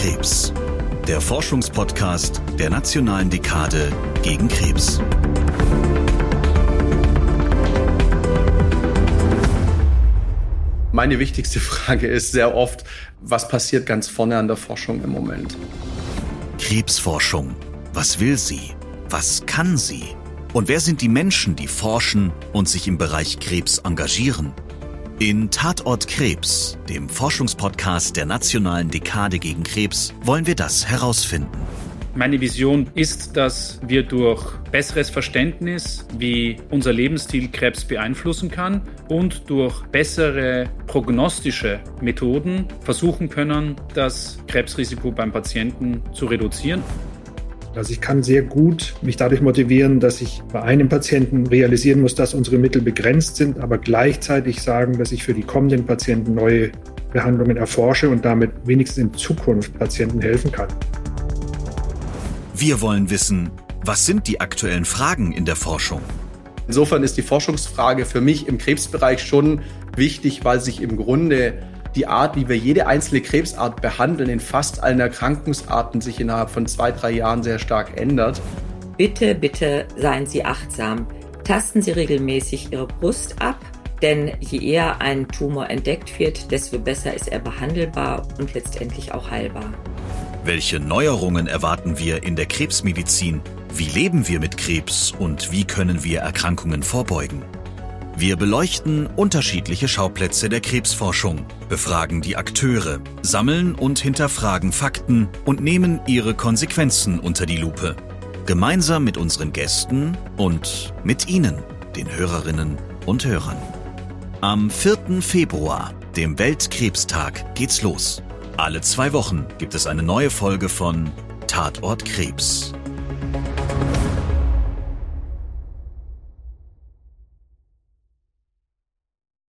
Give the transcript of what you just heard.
Krebs, der Forschungspodcast der Nationalen Dekade gegen Krebs. Meine wichtigste Frage ist sehr oft, was passiert ganz vorne an der Forschung im Moment? Krebsforschung. Was will sie? Was kann sie? Und wer sind die Menschen, die forschen und sich im Bereich Krebs engagieren? In Tatort Krebs, dem Forschungspodcast der Nationalen Dekade gegen Krebs, wollen wir das herausfinden. Meine Vision ist, dass wir durch besseres Verständnis, wie unser Lebensstil Krebs beeinflussen kann und durch bessere prognostische Methoden versuchen können, das Krebsrisiko beim Patienten zu reduzieren. Also ich kann sehr gut mich dadurch motivieren, dass ich bei einem Patienten realisieren muss, dass unsere Mittel begrenzt sind, aber gleichzeitig sagen, dass ich für die kommenden Patienten neue Behandlungen erforsche und damit wenigstens in Zukunft Patienten helfen kann. Wir wollen wissen, was sind die aktuellen Fragen in der Forschung? Insofern ist die Forschungsfrage für mich im Krebsbereich schon wichtig, weil sich im Grunde die Art, wie wir jede einzelne Krebsart behandeln, in fast allen Erkrankungsarten sich innerhalb von zwei, drei Jahren sehr stark ändert. Bitte, bitte seien Sie achtsam. Tasten Sie regelmäßig Ihre Brust ab, denn je eher ein Tumor entdeckt wird, desto besser ist er behandelbar und letztendlich auch heilbar. Welche Neuerungen erwarten wir in der Krebsmedizin? Wie leben wir mit Krebs und wie können wir Erkrankungen vorbeugen? Wir beleuchten unterschiedliche Schauplätze der Krebsforschung, befragen die Akteure, sammeln und hinterfragen Fakten und nehmen ihre Konsequenzen unter die Lupe. Gemeinsam mit unseren Gästen und mit Ihnen, den Hörerinnen und Hörern. Am 4. Februar, dem Weltkrebstag, geht's los. Alle zwei Wochen gibt es eine neue Folge von Tatort Krebs.